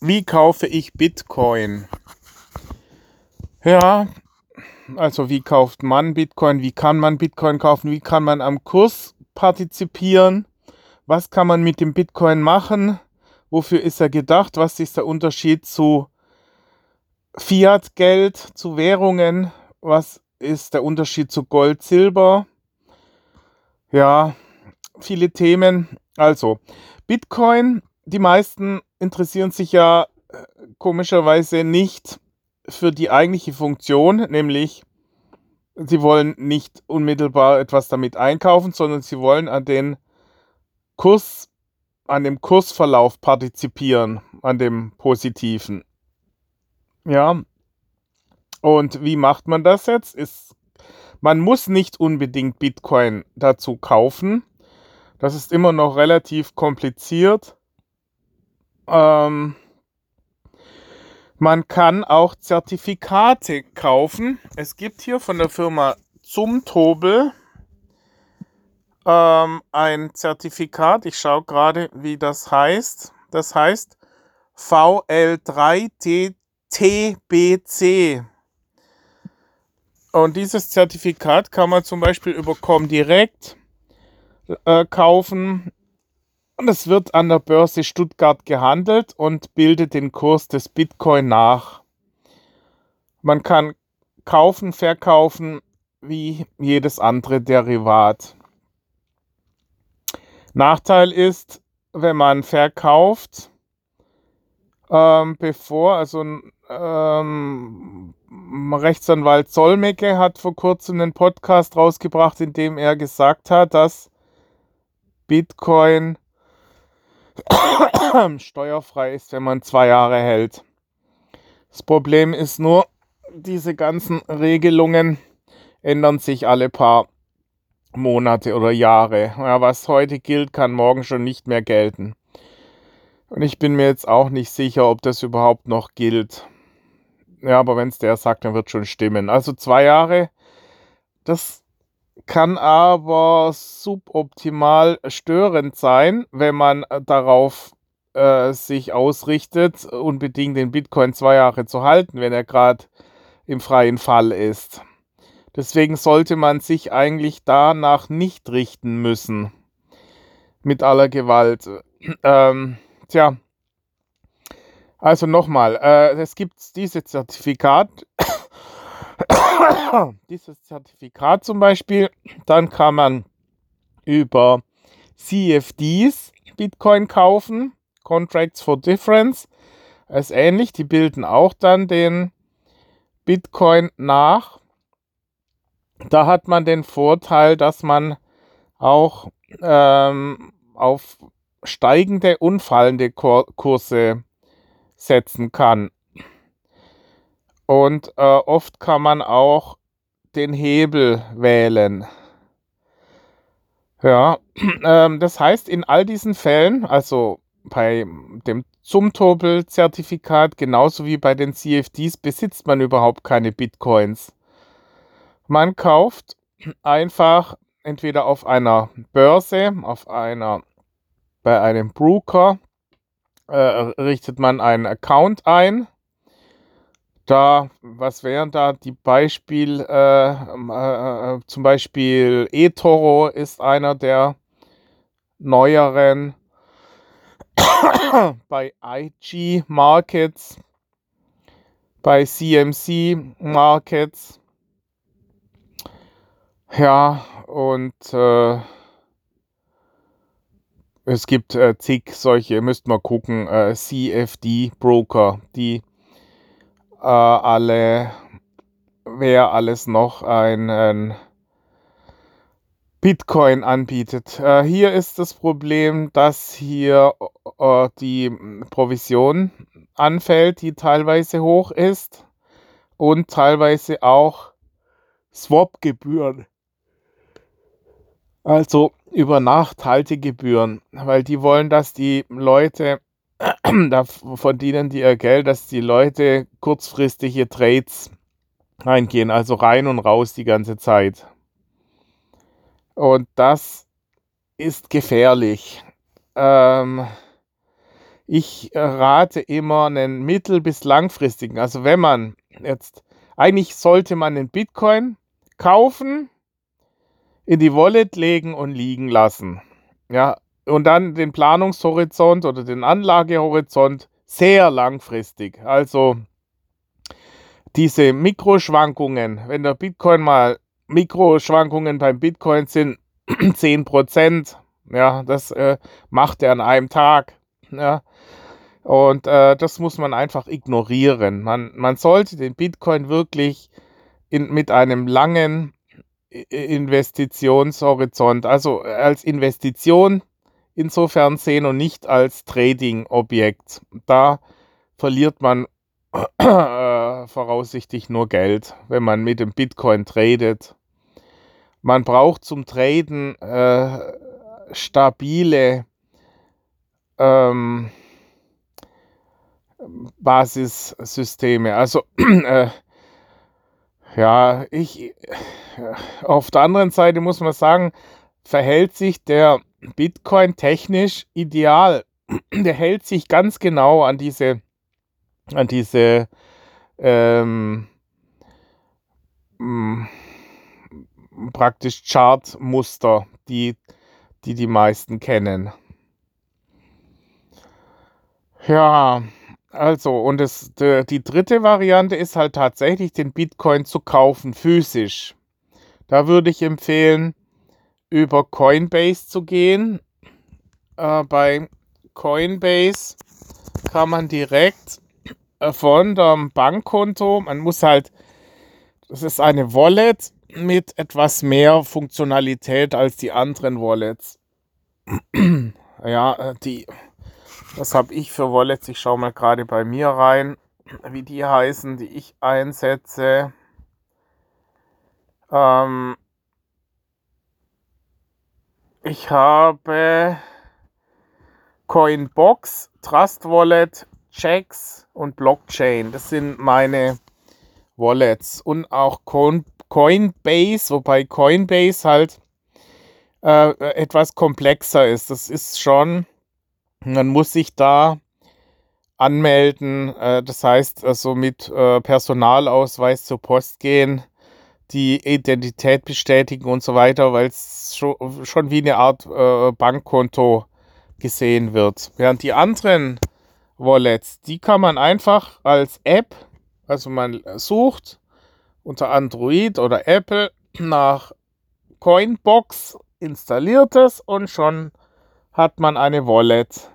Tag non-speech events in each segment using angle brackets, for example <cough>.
Wie kaufe ich Bitcoin? Ja, also wie kauft man Bitcoin? Wie kann man Bitcoin kaufen? Wie kann man am Kurs partizipieren? Was kann man mit dem Bitcoin machen? Wofür ist er gedacht? Was ist der Unterschied zu Fiat-Geld, zu Währungen? Was ist der Unterschied zu Gold, Silber? Ja, viele Themen. Also, Bitcoin, die meisten interessieren sich ja äh, komischerweise nicht für die eigentliche Funktion, nämlich sie wollen nicht unmittelbar etwas damit einkaufen, sondern sie wollen an den Kurs, an dem Kursverlauf partizipieren, an dem positiven. Ja. Und wie macht man das jetzt? Ist, man muss nicht unbedingt Bitcoin dazu kaufen. Das ist immer noch relativ kompliziert. Ähm, man kann auch Zertifikate kaufen. Es gibt hier von der Firma Zumtobel ähm, ein Zertifikat. Ich schaue gerade, wie das heißt. Das heißt VL3TTBC. Und dieses Zertifikat kann man zum Beispiel über Comdirect äh, kaufen. Und es wird an der Börse Stuttgart gehandelt und bildet den Kurs des Bitcoin nach. Man kann kaufen, verkaufen wie jedes andere Derivat. Nachteil ist, wenn man verkauft, ähm, bevor, also ähm, Rechtsanwalt Solmecke hat vor kurzem einen Podcast rausgebracht, in dem er gesagt hat, dass Bitcoin <coughs> steuerfrei ist, wenn man zwei Jahre hält. Das Problem ist nur, diese ganzen Regelungen ändern sich alle paar Monate oder Jahre. Ja, was heute gilt, kann morgen schon nicht mehr gelten. Und ich bin mir jetzt auch nicht sicher, ob das überhaupt noch gilt. Ja, aber wenn es der sagt, dann wird schon stimmen. Also zwei Jahre, das kann aber suboptimal störend sein, wenn man darauf äh, sich ausrichtet, unbedingt den Bitcoin zwei Jahre zu halten, wenn er gerade im freien Fall ist. Deswegen sollte man sich eigentlich danach nicht richten müssen. Mit aller Gewalt. Ähm, tja. Also nochmal, äh, es gibt dieses Zertifikat <coughs> dieses Zertifikat zum Beispiel. Dann kann man über CFDs Bitcoin kaufen, Contracts for Difference. Ist ähnlich, die bilden auch dann den Bitcoin nach. Da hat man den Vorteil, dass man auch ähm, auf steigende und fallende Kurse setzen kann. Und äh, oft kann man auch den Hebel wählen. Ja, <clears throat> ähm, das heißt, in all diesen Fällen, also bei dem Zumtobel-Zertifikat genauso wie bei den CFDs, besitzt man überhaupt keine Bitcoins. Man kauft einfach entweder auf einer Börse, auf einer, bei einem Broker, äh, richtet man einen Account ein da, was wären da die Beispiele? Äh, äh, äh, zum Beispiel eToro ist einer der neueren. <coughs> bei IG Markets, bei CMC Markets. Ja, und äh, es gibt äh, zig solche, müsst mal gucken, äh, CFD Broker, die äh, alle, wer alles noch einen Bitcoin anbietet. Äh, hier ist das Problem, dass hier äh, die Provision anfällt, die teilweise hoch ist und teilweise auch Swap-Gebühren. Also über Nacht Haltegebühren, weil die wollen, dass die Leute <clears throat> da verdienen die ihr Geld, dass die Leute kurzfristige Trades eingehen, also rein und raus die ganze Zeit. Und das ist gefährlich. Ähm, ich rate immer einen mittel- bis langfristigen. Also wenn man jetzt, eigentlich sollte man den Bitcoin kaufen, in die Wallet legen und liegen lassen. Ja, und dann den Planungshorizont oder den Anlagehorizont sehr langfristig. Also diese Mikroschwankungen, wenn der Bitcoin mal Mikroschwankungen beim Bitcoin sind <clears throat> 10%, ja, das äh, macht er an einem Tag. Ja. Und äh, das muss man einfach ignorieren. Man, man sollte den Bitcoin wirklich in, mit einem langen Investitionshorizont, also als Investition insofern sehen und nicht als Trading-Objekt. Da verliert man äh, voraussichtlich nur Geld, wenn man mit dem Bitcoin tradet. Man braucht zum Traden äh, stabile ähm, Basissysteme. Also <clears throat> äh, ja, ich auf der anderen Seite muss man sagen, verhält sich der Bitcoin technisch ideal. <clears throat> Der hält sich ganz genau an diese, an diese ähm, mm, praktisch Chartmuster, die, die die meisten kennen. Ja, also, und das, die, die dritte Variante ist halt tatsächlich, den Bitcoin zu kaufen, physisch. Da würde ich empfehlen, über Coinbase zu gehen. Äh, bei Coinbase kann man direkt äh, von dem Bankkonto, man muss halt, das ist eine Wallet mit etwas mehr Funktionalität als die anderen Wallets. <clears throat> ja, äh, die, was habe ich für Wallets? Ich schaue mal gerade bei mir rein, wie die heißen, die ich einsetze. Ähm, ich habe Coinbox, Trust Wallet, Checks und Blockchain. Das sind meine Wallets. Und auch Coinbase, wobei Coinbase halt äh, etwas komplexer ist. Das ist schon, man muss sich da anmelden. Äh, das heißt, also mit äh, Personalausweis zur Post gehen die Identität bestätigen und so weiter, weil es schon, wie eine Art äh, Bankkonto gesehen wird. Während die anderen Wallets, die kann man einfach als App, also man sucht unter Android oder Apple nach Coinbox, installiert es und schon hat man eine Wallet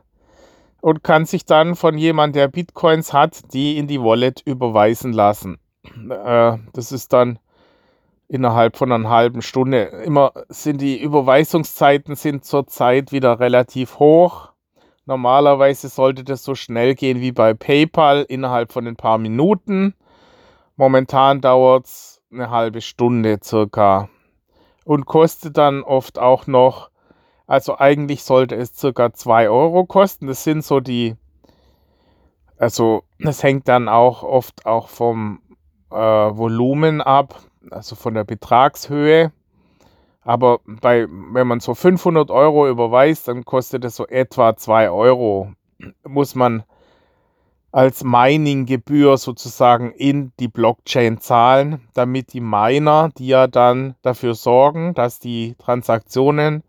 und kann sich dann von jemandem, der Bitcoins hat, die in die Wallet überweisen lassen. Äh, das ist dann innerhalb von einer halben Stunde. Immer sind die Überweisungszeiten sind zurzeit wieder relativ hoch. Normalerweise sollte das so schnell gehen wie bei PayPal innerhalb von ein paar Minuten. Momentan dauert es eine halbe Stunde circa und kostet dann oft auch noch, also eigentlich sollte es circa 2 Euro kosten. Das sind so die, also es hängt dann auch oft auch vom äh, Volumen ab also von der Betragshöhe. Aber bei, wenn man so 500 Euro überweist, dann kostet es so etwa 2 Euro. Muss man als Mining-Gebühr sozusagen in die Blockchain zahlen, damit die Miner, die ja dann dafür sorgen, dass die Transaktionen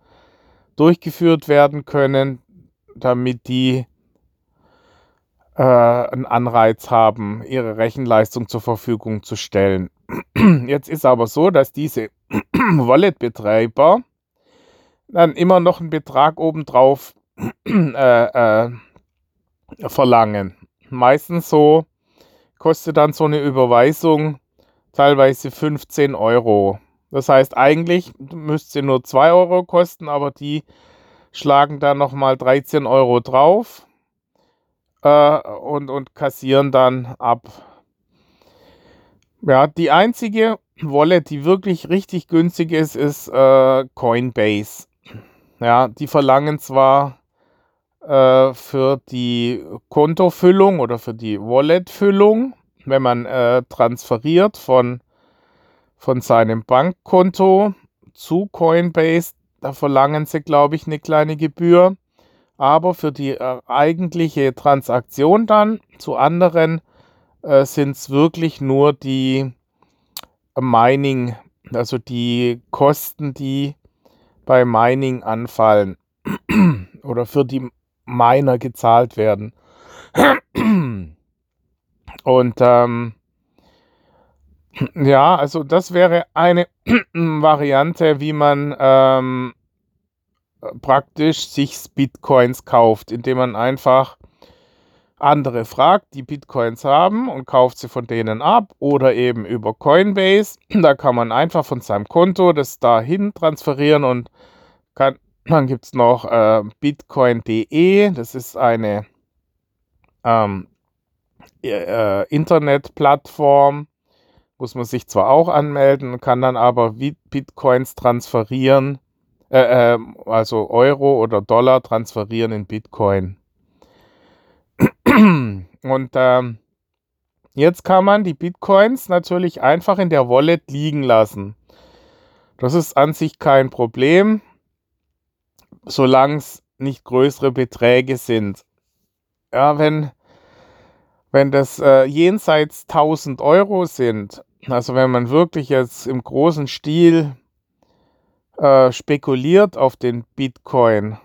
durchgeführt werden können, damit die äh, einen Anreiz haben, ihre Rechenleistung zur Verfügung zu stellen. <clears throat> Jetzt ist aber so, dass diese <clears throat> Wallet-Betreiber dann immer noch einen Betrag obendrauf <clears throat> äh, äh, verlangen. Meistens so kostet dann so eine Überweisung teilweise 15 Euro. Das heißt, eigentlich müsste sie nur 2 Euro kosten, aber die schlagen dann nochmal 13 Euro drauf äh, und, und kassieren dann ab ja, die einzige Wallet, die wirklich richtig günstig ist, ist äh, Coinbase. Ja, die verlangen zwar äh, für die Kontofüllung oder für die Walletfüllung, wenn man äh, transferiert von, von seinem Bankkonto zu Coinbase, da verlangen sie, glaube ich, eine kleine Gebühr. aber für die äh, eigentliche Transaktion dann zu anderen äh, sind es wirklich nur die Mining, also die Kosten, die bei Mining anfallen <clears throat> oder für die Miner gezahlt werden. <clears throat> Und ähm, ja, also das wäre eine <clears throat> Variante, wie man ähm, praktisch sich Bitcoins kauft, indem man einfach andere fragt, die Bitcoins haben und kauft sie von denen ab oder eben über Coinbase. <clears throat> Da kann man einfach von seinem Konto das dahin transferieren und kann, <clears throat> dann gibt es noch äh, bitcoin.de, das ist eine ähm, äh, Internetplattform, muss man sich zwar auch anmelden, kann dann aber Bitcoins transferieren, äh, äh, also Euro oder Dollar transferieren in Bitcoin. <clears throat> Und ähm, jetzt kann man die Bitcoins natürlich einfach in der Wallet liegen lassen. Das ist an sich kein Problem, solange es nicht größere Beträge sind. Ja, wenn wenn das äh, jenseits 1000 Euro sind, also wenn man wirklich jetzt im großen Stil äh, spekuliert auf den Bitcoin,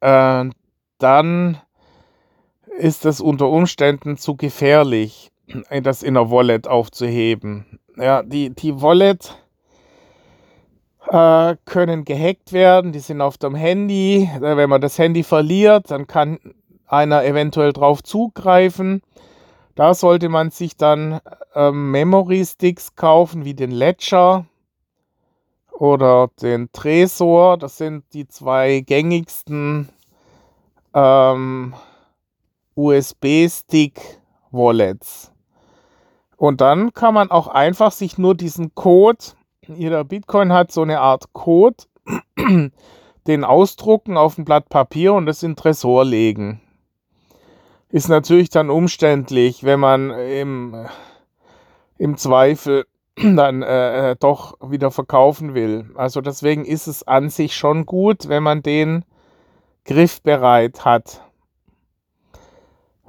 äh, dann ist es unter Umständen zu gefährlich, das in der Wallet aufzuheben. Ja, die, die Wallet äh, können gehackt werden, die sind auf dem Handy. Äh, wenn man das Handy verliert, dann kann einer eventuell drauf zugreifen. Da sollte man sich dann ähm, Memory Sticks kaufen, wie den Ledger oder den Tresor. Das sind die zwei gängigsten ähm, USB-Stick-Wallets. Und dann kann man auch einfach sich nur diesen Code, jeder Bitcoin hat so eine Art Code, <clears throat> den ausdrucken auf ein Blatt Papier und das in Tresor legen ist natürlich dann umständlich, wenn man im, im Zweifel <clears throat> dann äh, äh, doch wieder verkaufen will. Also deswegen ist es an sich schon gut, wenn man den griffbereit hat.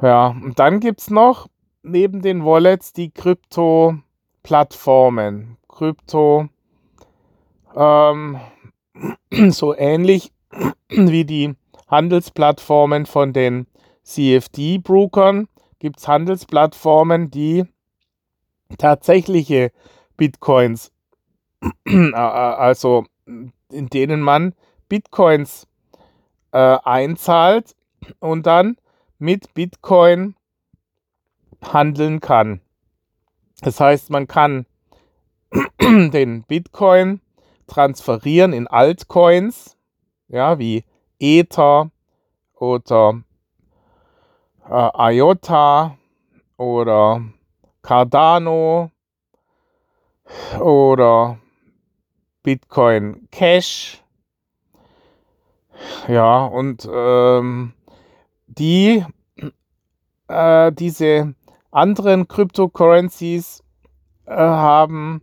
Ja, und dann gibt es noch neben den Wallets die Krypto-Plattformen. Krypto, ähm, <clears throat> so ähnlich <clears throat> wie die Handelsplattformen von den CFD-Brokern gibt es Handelsplattformen, die tatsächliche Bitcoins, <clears throat> also in denen man Bitcoins äh, einzahlt und dann mit Bitcoin handeln kann. Das heißt, man kann <clears throat> den Bitcoin transferieren in Altcoins, ja, wie Ether oder äh, IOTA oder Cardano oder Bitcoin Cash. Ja, und ähm, die, äh, diese anderen Cryptocurrencies äh, haben,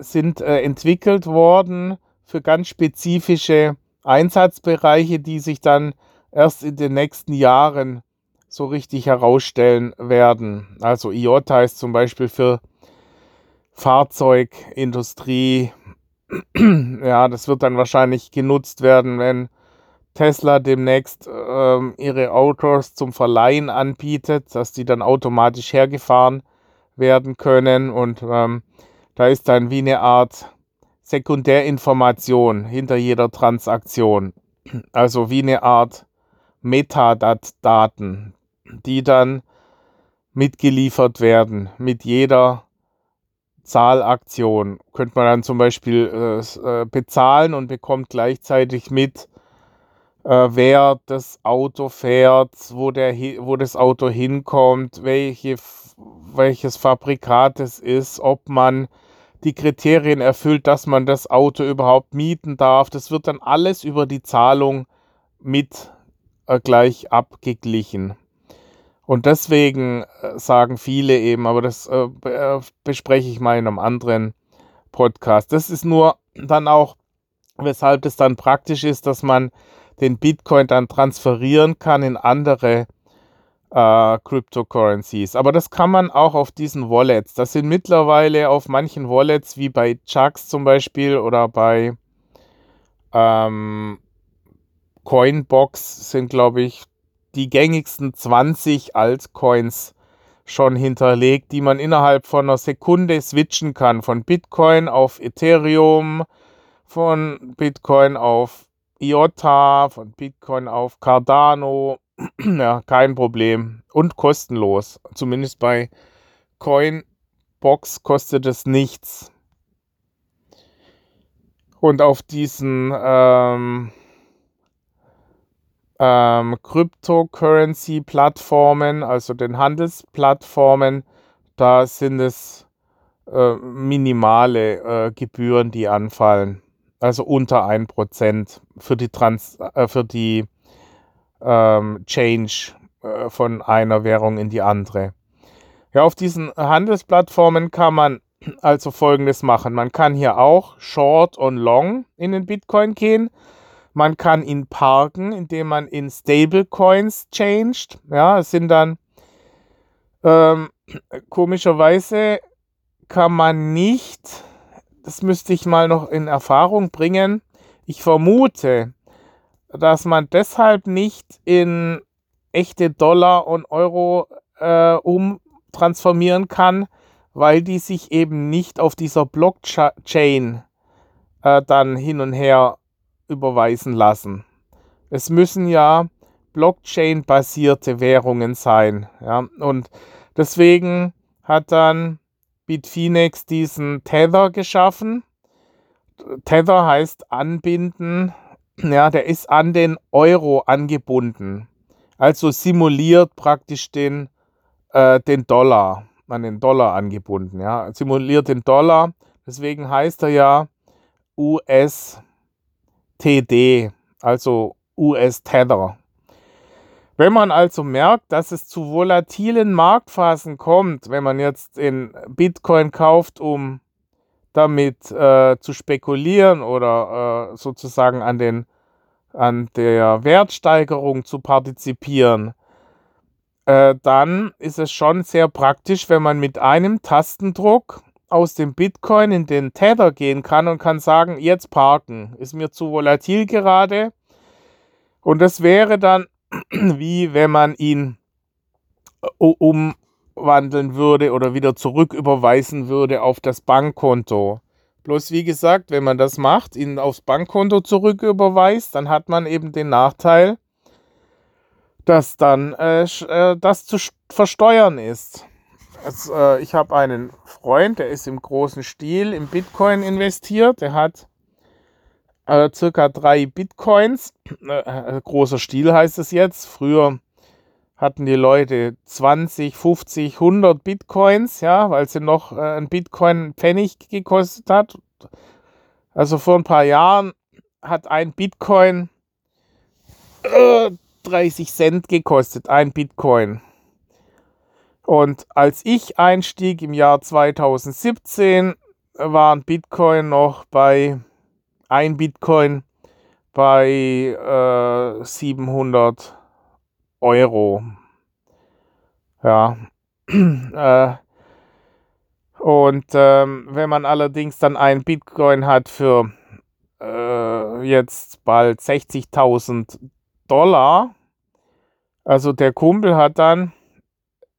sind äh, entwickelt worden für ganz spezifische Einsatzbereiche, die sich dann erst in den nächsten Jahren so richtig herausstellen werden. Also IOTA ist zum Beispiel für Fahrzeugindustrie, <clears throat> ja, das wird dann wahrscheinlich genutzt werden, wenn Tesla demnächst ähm, ihre Autos zum Verleihen anbietet, dass die dann automatisch hergefahren werden können und ähm, da ist dann wie eine Art Sekundärinformation hinter jeder Transaktion. Also wie eine Art Metadaten, die dann mitgeliefert werden mit jeder Zahlaktion. Könnte man dann zum Beispiel äh, äh, bezahlen und bekommt gleichzeitig mit, äh, wer das Auto fährt, wo, der, wo das Auto hinkommt, welche, welches Fabrikat es ist, ob man die Kriterien erfüllt, dass man das Auto überhaupt mieten darf. Das wird dann alles über die Zahlung mit äh, gleich abgeglichen. Und deswegen äh, sagen viele eben, aber das äh, äh, bespreche ich mal in einem anderen Podcast. Das ist nur dann auch, weshalb es dann praktisch ist, dass man den Bitcoin dann transferieren kann in andere äh, Cryptocurrencies. Aber das kann man auch auf diesen Wallets. Das sind mittlerweile auf manchen Wallets, wie bei Chucks zum Beispiel oder bei ähm, Coinbox, sind, glaube ich, die gängigsten 20 Altcoins schon hinterlegt, die man innerhalb von einer Sekunde switchen kann. Von Bitcoin auf Ethereum, von Bitcoin auf IOTA, von Bitcoin auf Cardano. <clears throat> ja, kein Problem. Und kostenlos. Zumindest bei Coinbox kostet es nichts. Und auf diesen ähm, ähm, Cryptocurrency-Plattformen, also den Handelsplattformen, da sind es äh, minimale äh, Gebühren, die anfallen. Also unter 1% für die, Trans äh, für die ähm, Change äh, von einer Währung in die andere. Ja, auf diesen Handelsplattformen kann man also folgendes machen. Man kann hier auch Short und Long in den Bitcoin gehen. Man kann ihn parken, indem man in Stablecoins changed. Ja, es sind dann ähm, komischerweise kann man nicht, das müsste ich mal noch in Erfahrung bringen. Ich vermute, dass man deshalb nicht in echte Dollar und Euro äh, umtransformieren kann, weil die sich eben nicht auf dieser Blockchain äh, dann hin und her überweisen lassen. Es müssen ja Blockchain-basierte Währungen sein. Ja? Und deswegen hat dann Bitfinex diesen Tether geschaffen. Tether heißt anbinden. Ja, der ist an den Euro angebunden. Also simuliert praktisch den, äh, den Dollar, an den Dollar angebunden. Ja, simuliert den Dollar. Deswegen heißt er ja US TD, also US-Tether. Wenn man also merkt, dass es zu volatilen Marktphasen kommt, wenn man jetzt in Bitcoin kauft, um damit äh, zu spekulieren oder äh, sozusagen an, den, an der Wertsteigerung zu partizipieren, äh, dann ist es schon sehr praktisch, wenn man mit einem Tastendruck aus dem Bitcoin in den Tether gehen kann und kann sagen, jetzt parken, ist mir zu volatil gerade. Und das wäre dann wie wenn man ihn äh, umwandeln würde oder wieder zurück überweisen würde auf das Bankkonto. Bloß wie gesagt, wenn man das macht, ihn aufs Bankkonto zurück überweist, dann hat man eben den Nachteil, dass dann äh, äh das zu versteuern ist. Also, äh, ich habe einen Freund, der ist im großen Stil im Bitcoin investiert. Der hat äh, circa drei Bitcoins. Äh, äh, großer Stil heißt es jetzt. Früher hatten die Leute 20, 50, 100 Bitcoins, ja, weil sie noch äh, ein Bitcoin Pfennig gekostet hat. Also vor ein paar Jahren hat ein Bitcoin 30 Cent gekostet, ein Bitcoin. Und als ich einstieg im Jahr 2017, waren Bitcoin noch bei ein Bitcoin bei äh, 700 Euro. Ja. <clears throat> äh, und ähm, wenn man allerdings dann ein Bitcoin hat für äh, jetzt bald 60.000 Dollar, also der Kumpel hat dann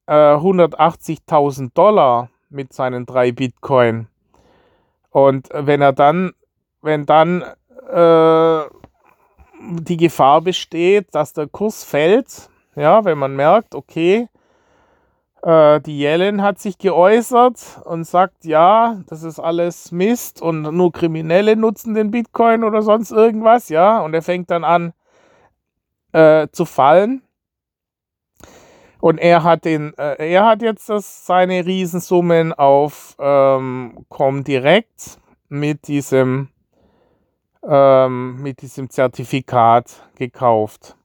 180.000 äh, Dollar mit seinen drei Bitcoin. Und wenn er dann, wenn dann äh, die Gefahr besteht, dass der Kurs fällt, ja, wenn man merkt, okay, äh, die Yellen hat sich geäußert und sagt, ja, das ist alles Mist und nur Kriminelle nutzen den Bitcoin oder sonst irgendwas, ja, und er fängt dann an äh, zu fallen, und er hat den, äh, er hat jetzt das, seine Riesensummen auf ähm, Comdirect mit diesem, ähm, mit diesem Zertifikat gekauft.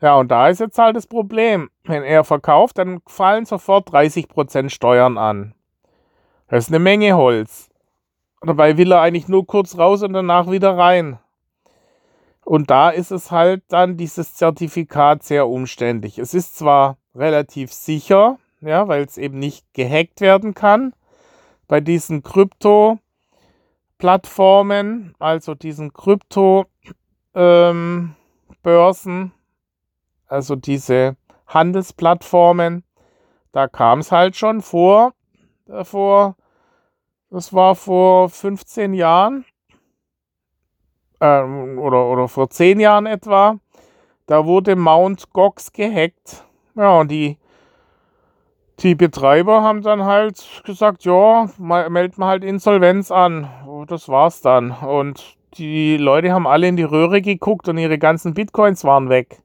Ja, und da ist jetzt halt das Problem. Wenn er verkauft, dann fallen sofort 30% Steuern an. Das ist eine Menge Holz. Dabei will er eigentlich nur kurz raus und danach wieder rein. Und da ist es halt dann dieses Zertifikat sehr umständlich. Es ist zwar relativ sicher, ja, weil es eben nicht gehackt werden kann. Bei diesen Krypto-Plattformen, also diesen Krypto-Börsen, ähm, also diese Handelsplattformen, da kam es halt schon vor, äh, vor, das war vor 15 Jahren äh, oder, oder vor 10 Jahren etwa, da wurde Mount Gox gehackt. Ja, und die, die Betreiber haben dann halt gesagt, ja, meldet mal halt Insolvenz an. Oh, das war's dann. Und die Leute haben alle in die Röhre geguckt und ihre ganzen Bitcoins waren weg.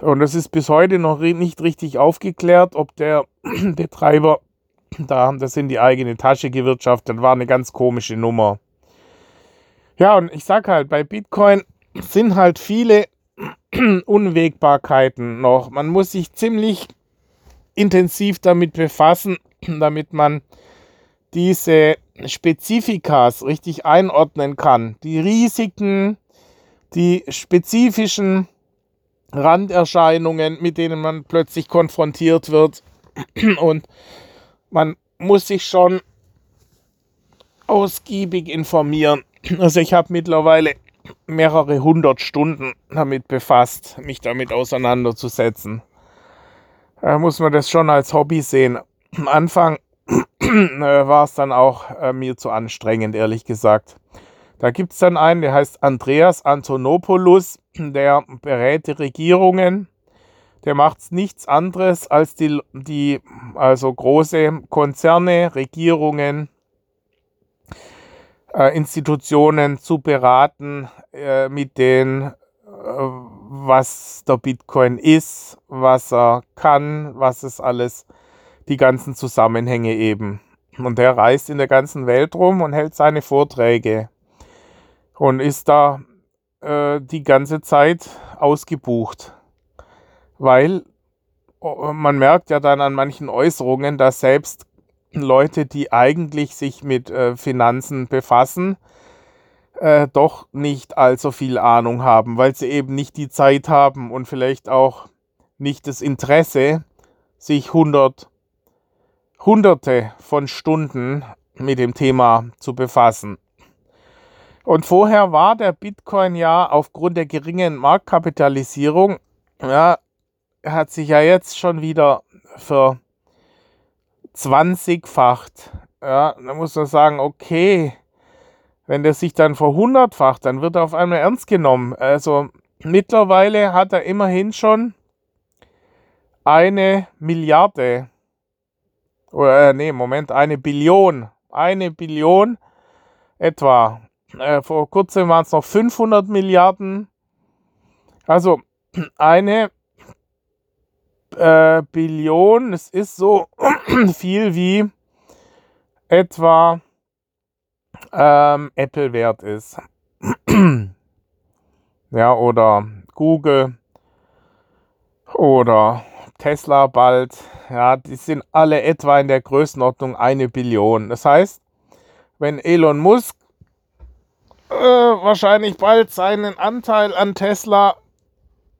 Und es ist bis heute noch nicht richtig aufgeklärt, ob der <clears throat> Betreiber <clears throat> da das in die eigene Tasche gewirtschaftet war. Eine ganz komische Nummer. Ja, und ich sag halt, bei Bitcoin <clears throat> sind halt viele Unwägbarkeiten noch. Man muss sich ziemlich intensiv damit befassen, <clears throat> damit man diese Spezifikas richtig einordnen kann. Die Risiken, die spezifischen Randerscheinungen, mit denen man plötzlich konfrontiert wird. <clears throat> Und man muss sich schon ausgiebig informieren. <clears throat> Also ich habe mittlerweile mehrere hundert Stunden damit befasst, mich damit auseinanderzusetzen. Da muss man das schon als Hobby sehen. Am Anfang äh, war es dann auch äh, mir zu anstrengend, ehrlich gesagt. Da gibt es dann einen, der heißt Andreas Antonopoulos, der berät die Regierungen. Der macht nichts anderes, als die, die also große Konzerne, Regierungen, äh, Institutionen zu beraten äh, mit den, äh, was der Bitcoin ist, was er kann, was es alles, die ganzen Zusammenhänge eben. Und er reist in der ganzen Welt rum und hält seine Vorträge und ist da äh, die ganze Zeit ausgebucht. Weil oh, man merkt ja dann an manchen Äußerungen, dass selbst Leute, die eigentlich sich mit äh, Finanzen befassen, äh, doch nicht allzu viel Ahnung haben, weil sie eben nicht die Zeit haben und vielleicht auch nicht das Interesse, sich hundert, hunderte von Stunden mit dem Thema zu befassen. Und vorher war der Bitcoin ja aufgrund der geringen Marktkapitalisierung, ja, hat sich ja jetzt schon wieder für 20-facht. Ja, da muss man sagen, okay, wenn der sich dann verhundertfacht, dann wird er auf einmal ernst genommen. Also mittlerweile hat er immerhin schon eine Milliarde. Oder, äh, nee, Moment, eine Billion. Eine Billion etwa äh, vor kurzem waren es noch 500 Milliarden. Also eine äh, Billion, es ist so <clears throat> viel wie etwa ähm, Apple wert ist. <clears throat> ja, oder Google oder Tesla bald. Ja, die sind alle etwa in der Größenordnung eine Billion. Das heißt, wenn Elon Musk äh, wahrscheinlich bald seinen Anteil an Tesla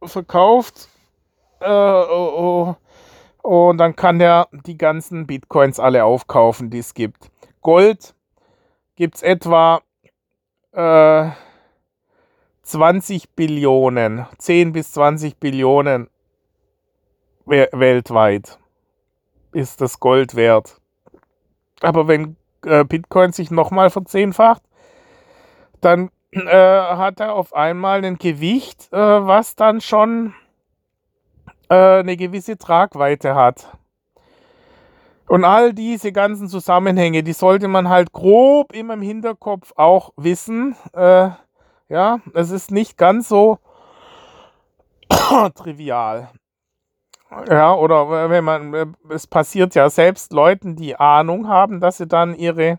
verkauft. Äh, oh, oh. Und dann kann er die ganzen Bitcoins alle aufkaufen, die es gibt. Gold gibt es etwa äh, 20 Billionen, 10 bis 20 Billionen we weltweit ist das Gold wert. Aber wenn äh, Bitcoin sich nochmal verzehnfacht, dann äh, hat er auf einmal ein Gewicht, äh, was dann schon äh, eine gewisse Tragweite hat. Und all diese ganzen Zusammenhänge, die sollte man halt grob immer im Hinterkopf auch wissen. Äh, ja, es ist nicht ganz so <coughs> trivial. Ja, oder wenn man, es passiert ja selbst Leuten, die Ahnung haben, dass sie dann ihre,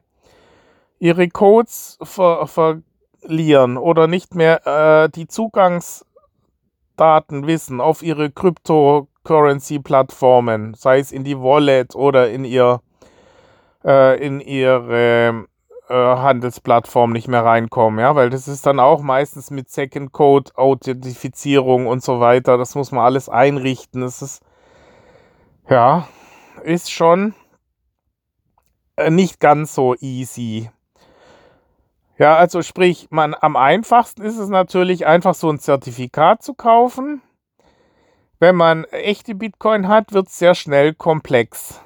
ihre Codes ver, ver, verlieren oder nicht mehr äh, die Zugangsdaten wissen auf ihre Cryptocurrency-Plattformen, sei es in die Wallet oder in ihr äh, in ihre äh, Handelsplattform nicht mehr reinkommen, ja, weil das ist dann auch meistens mit Second Code Authentifizierung und so weiter. Das muss man alles einrichten. Das ist ja ist schon äh, nicht ganz so easy. Ja, also sprich, man am einfachsten ist es natürlich einfach so ein Zertifikat zu kaufen. Wenn man echte Bitcoin hat, wird es sehr schnell komplex.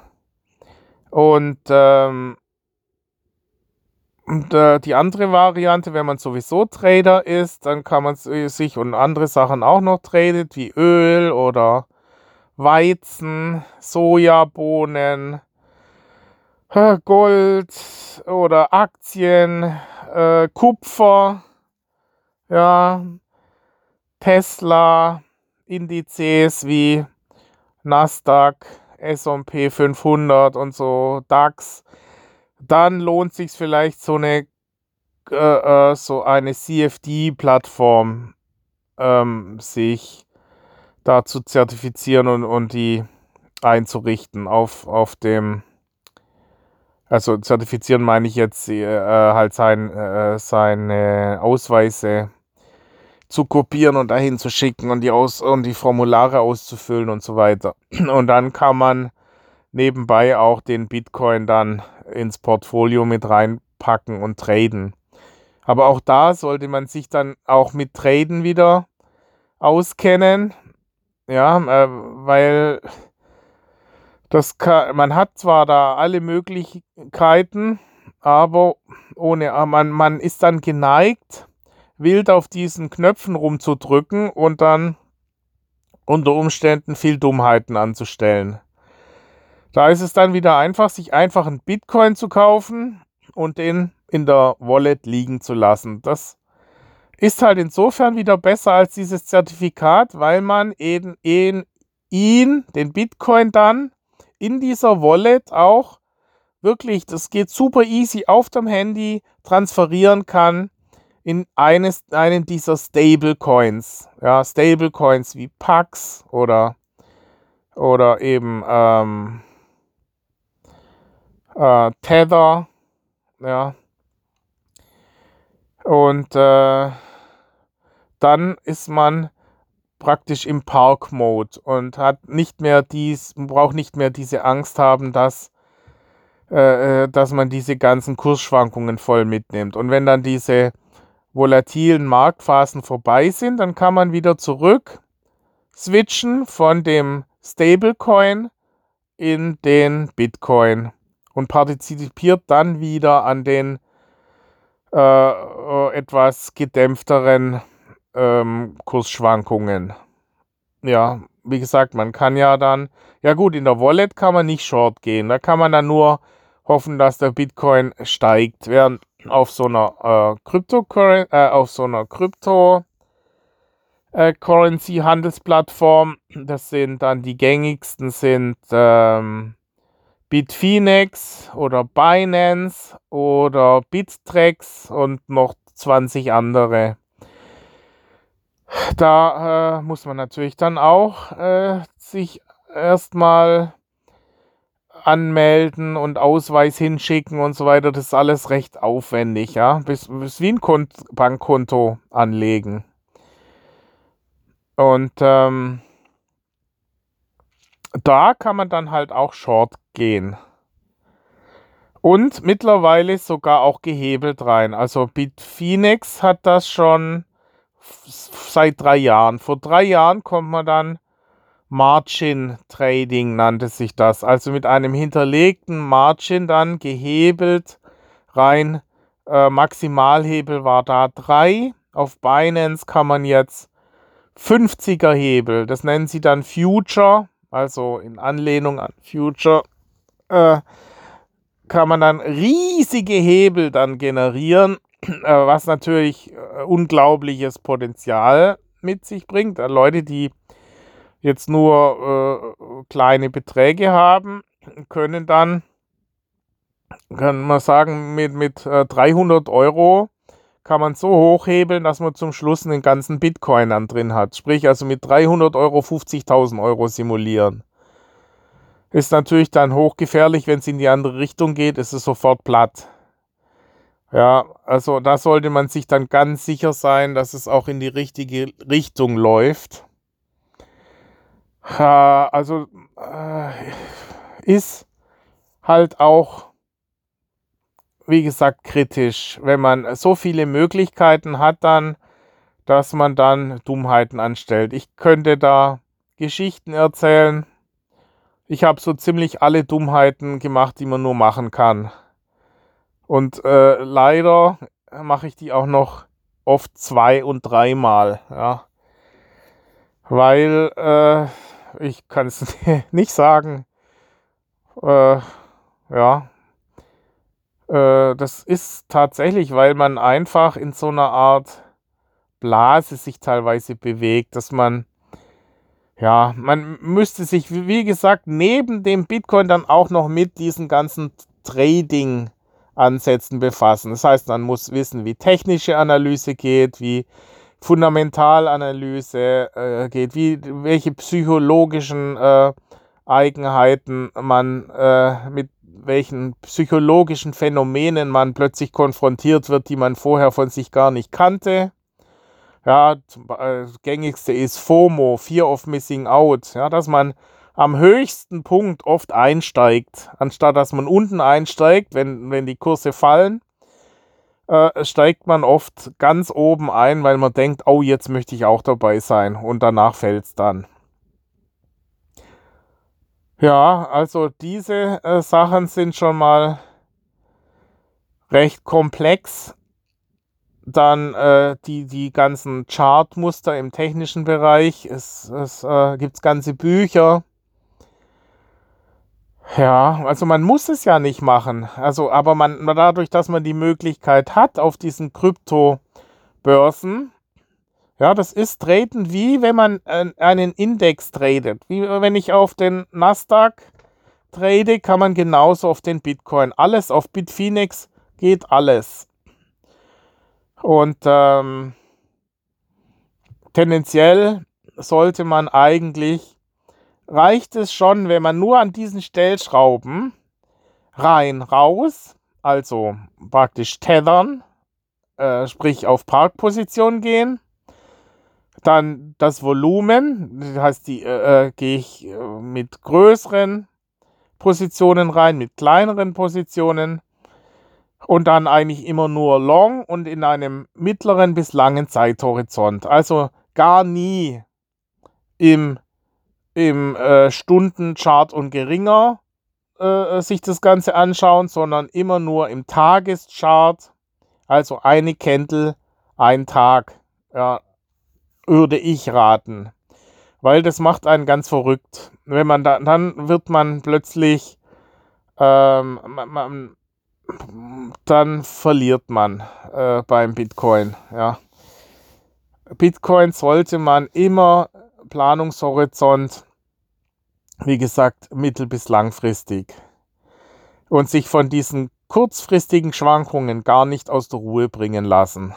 Und, ähm, und äh, die andere Variante, wenn man sowieso Trader ist, dann kann man sich und andere Sachen auch noch tradet, wie Öl oder Weizen, Sojabohnen, äh, Gold oder Aktien, äh, Kupfer, ja, Tesla, Indizes wie Nasdaq, S&P 500 und so, DAX, dann lohnt sich vielleicht so eine äh, äh so eine CFD-Plattform ähm, sich da zu zertifizieren und, und die einzurichten auf, auf dem also zertifizieren meine ich jetzt äh, halt sein, äh, seine Ausweise zu kopieren und dahin zu schicken und die, Aus und die Formulare auszufüllen und so weiter. <clears throat> Und dann kann man nebenbei auch den Bitcoin dann ins Portfolio mit reinpacken und traden. Aber auch da sollte man sich dann auch mit Traden wieder auskennen. Ja, äh, weil das kann, man hat zwar da alle Möglichkeiten, aber ohne, man, man ist dann geneigt, wild auf diesen Knöpfen rumzudrücken und dann unter Umständen viel Dummheiten anzustellen. Da ist es dann wieder einfach, sich einfach einen Bitcoin zu kaufen und den in der Wallet liegen zu lassen. Das ist halt insofern wieder besser als dieses Zertifikat, weil man eben ihn, ihn den Bitcoin dann in dieser Wallet auch wirklich, das geht super easy auf dem Handy, transferieren kann in eines, einen dieser Stablecoins. Ja, Stablecoins wie Pax oder, oder eben ähm, äh, Tether. Ja. Und äh, dann ist man praktisch im Park-Mode und hat nicht mehr dies, braucht nicht mehr diese Angst haben, dass, äh, äh, dass man diese ganzen Kursschwankungen voll mitnimmt. Und wenn dann diese volatilen Marktphasen vorbei sind, dann kann man wieder zurück switchen von dem Stablecoin in den Bitcoin und partizipiert dann wieder an den äh, äh etwas gedämpfteren ähm, Kursschwankungen. Ja, wie gesagt, man kann ja dann, ja gut, in der Wallet kann man nicht short gehen. Da kann man dann nur hoffen, dass der Bitcoin steigt, während auf so einer äh, Krypto äh, auf so einer Krypto äh, Currency Handelsplattform, das sind dann die gängigsten sind ähm, Bitfinex oder Binance oder Bittrex und noch 20 andere. Da äh, muss man natürlich dann auch äh, sich erstmal anmelden und Ausweis hinschicken und so weiter. Das ist alles recht aufwendig, ja. Bis, bis wie ein Kont Bankkonto anlegen. Und ähm, da kann man dann halt auch Short gehen. Und mittlerweile sogar auch gehebelt rein. Also Bitfinex hat das schon seit drei Jahren. Vor drei Jahren kommt man dann Margin Trading nannte sich das. Also mit einem hinterlegten Margin dann gehebelt rein. Äh, Maximalhebel war da 3. Auf Binance kann man jetzt 50er Hebel, das nennen sie dann Future, also in Anlehnung an Future, äh, kann man dann riesige Hebel dann generieren <clears throat> äh, was natürlich äh, unglaubliches Potenzial mit sich bringt. Äh, Leute, die jetzt nur äh, kleine Beträge haben, können dann, kann man sagen, mit, mit äh, 300 Euro kann man so hochhebeln, dass man zum Schluss einen ganzen Bitcoin dann drin hat. Sprich, also mit 300 Euro 50.000 Euro simulieren. Ist natürlich dann hochgefährlich, wenn es in die andere Richtung geht, ist es sofort platt. Ja, also da sollte man sich dann ganz sicher sein, dass es auch in die richtige Richtung läuft. Also äh, ist halt auch, wie gesagt, kritisch, wenn man so viele Möglichkeiten hat dann, dass man dann Dummheiten anstellt. Ich könnte da Geschichten erzählen. Ich habe so ziemlich alle Dummheiten gemacht, die man nur machen kann. Und äh, leider mache ich die auch noch oft zwei- und dreimal, ja. Weil äh, ich kann es <laughs> nicht sagen. Äh, ja. Äh, das ist tatsächlich, weil man einfach in so einer Art Blase sich teilweise bewegt, dass man ja, man müsste sich, wie gesagt, neben dem Bitcoin dann auch noch mit diesen ganzen Trading Ansätzen befassen. Das heißt, man muss wissen, wie technische Analyse geht, wie Fundamentalanalyse äh, geht, wie, welche psychologischen äh, Eigenheiten man äh, mit welchen psychologischen Phänomenen man plötzlich konfrontiert wird, die man vorher von sich gar nicht kannte. Ja, das äh, gängigste ist FOMO, Fear of Missing Out, ja, dass man am höchsten Punkt oft einsteigt, anstatt dass man unten einsteigt, wenn, wenn die Kurse fallen, äh, steigt man oft ganz oben ein, weil man denkt, oh, jetzt möchte ich auch dabei sein und danach fällt es dann. Ja, also diese äh, Sachen sind schon mal recht komplex. Dann äh, die, die ganzen Chartmuster im technischen Bereich. Es, es äh, gibt ganze Bücher ja, also man muss es ja nicht machen. Also, aber man, dadurch, dass man die Möglichkeit hat auf diesen Kryptobörsen, ja, das ist Traden wie wenn man einen Index tradet. Wie wenn ich auf den Nasdaq trade, kann man genauso auf den Bitcoin. Alles auf Bitfinex geht alles. Und ähm, tendenziell sollte man eigentlich reicht es schon, wenn man nur an diesen Stellschrauben rein, raus, also praktisch tethern, äh, sprich auf Parkposition gehen, dann das Volumen, das heißt, die äh, äh, gehe ich äh, mit größeren Positionen rein, mit kleineren Positionen und dann eigentlich immer nur long und in einem mittleren bis langen Zeithorizont. Also gar nie im im äh, Stundenchart und geringer äh, sich das Ganze anschauen, sondern immer nur im Tageschart. Also eine Candle, ein Tag, ja, würde ich raten. Weil das macht einen ganz verrückt. Wenn man da, dann wird man plötzlich, ähm, man, man, dann verliert man äh, beim Bitcoin. Ja. Bitcoin sollte man immer Planungshorizont, wie gesagt, mittel- bis langfristig. Und sich von diesen kurzfristigen Schwankungen gar nicht aus der Ruhe bringen lassen.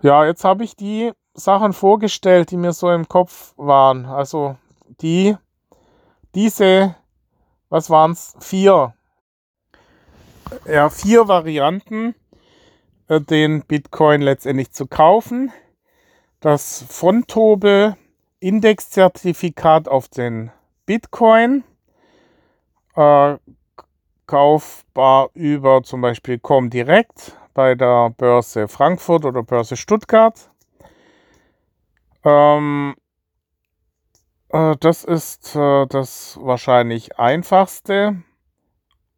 Ja, jetzt habe ich die Sachen vorgestellt, die mir so im Kopf waren. Also die, diese, was waren es? Vier. Ja, vier Varianten, äh, den Bitcoin letztendlich zu kaufen das Fontobel Indexzertifikat auf den Bitcoin, äh, kaufbar über zum Beispiel Comdirect bei der Börse Frankfurt oder Börse Stuttgart. Ähm, äh, das ist äh, das wahrscheinlich einfachste,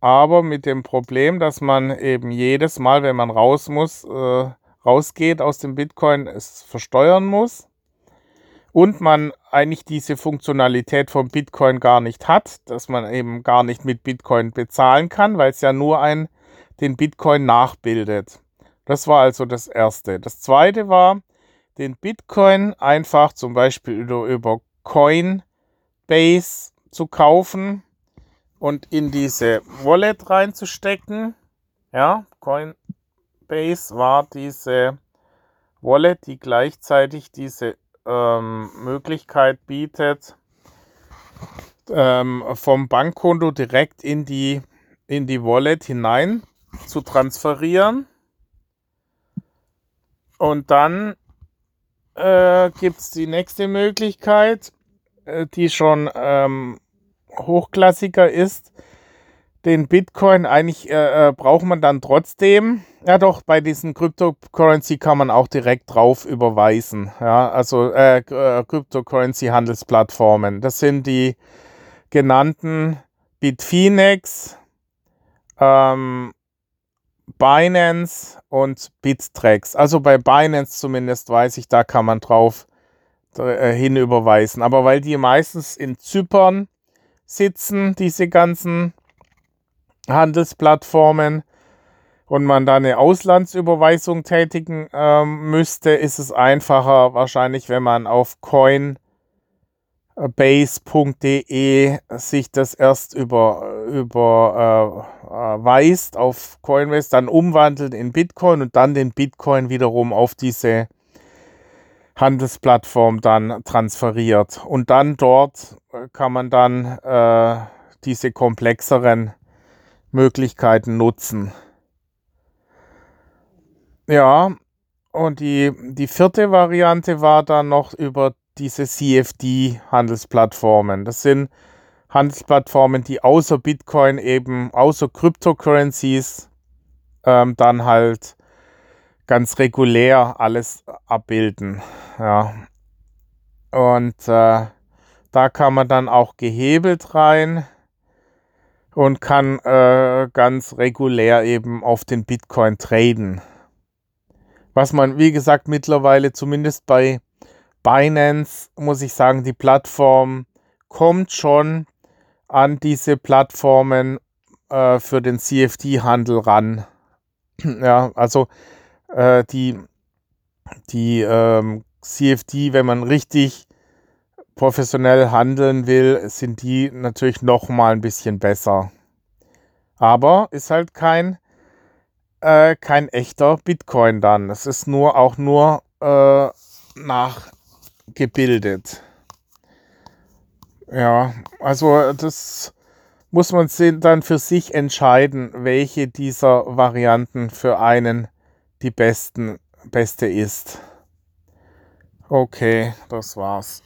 aber mit dem Problem, dass man eben jedes Mal, wenn man raus muss, äh, rausgeht aus dem Bitcoin, es versteuern muss und man eigentlich diese Funktionalität vom Bitcoin gar nicht hat, dass man eben gar nicht mit Bitcoin bezahlen kann, weil es ja nur ein, den Bitcoin nachbildet. Das war also das Erste. Das Zweite war, den Bitcoin einfach zum Beispiel über, über Coinbase zu kaufen und in diese Wallet reinzustecken. Ja, Coin, Base war diese Wallet, die gleichzeitig diese ähm, Möglichkeit bietet, ähm, vom Bankkonto direkt in die, in die Wallet hinein zu transferieren. Und dann äh, gibt es die nächste Möglichkeit, äh, die schon ähm, hochklassiger ist. Den Bitcoin eigentlich äh, äh, braucht man dann trotzdem. Ja, doch, bei diesen Cryptocurrency kann man auch direkt drauf überweisen. Ja, also äh, äh Cryptocurrency-Handelsplattformen. Das sind die genannten Bitfinex, ähm, Binance und Bittrex. Also bei Binance zumindest weiß ich, da kann man drauf äh, hinüberweisen. Aber weil die meistens in Zypern sitzen, diese ganzen Handelsplattformen, und man da eine Auslandsüberweisung tätigen ähm, müsste, ist es einfacher wahrscheinlich, wenn man auf coinbase.de sich das erst über, überweist äh, äh, auf Coinbase, dann umwandelt in Bitcoin und dann den Bitcoin wiederum auf diese Handelsplattform dann transferiert. Und dann dort äh, kann man dann äh, diese komplexeren Möglichkeiten nutzen. Ja, und die, die vierte Variante war dann noch über diese CFD-Handelsplattformen. Das sind Handelsplattformen, die außer Bitcoin eben, außer Cryptocurrencies, ähm, dann halt ganz regulär alles abbilden. Ja. Und äh, da kann man dann auch gehebelt rein und kann äh, ganz regulär eben auf den Bitcoin traden was man, wie gesagt, mittlerweile zumindest bei Binance, muss ich sagen, die Plattform kommt schon an diese Plattformen äh, für den CFD-Handel ran. <clears throat> ja, also äh, die, die ähm, CFD, wenn man richtig professionell handeln will, sind die natürlich noch mal ein bisschen besser. Aber ist halt kein äh, kein echter Bitcoin dann. Es ist nur auch nur äh, nachgebildet. Ja, also das muss man dann für sich entscheiden, welche dieser Varianten für einen die besten, beste ist. Okay, das war's.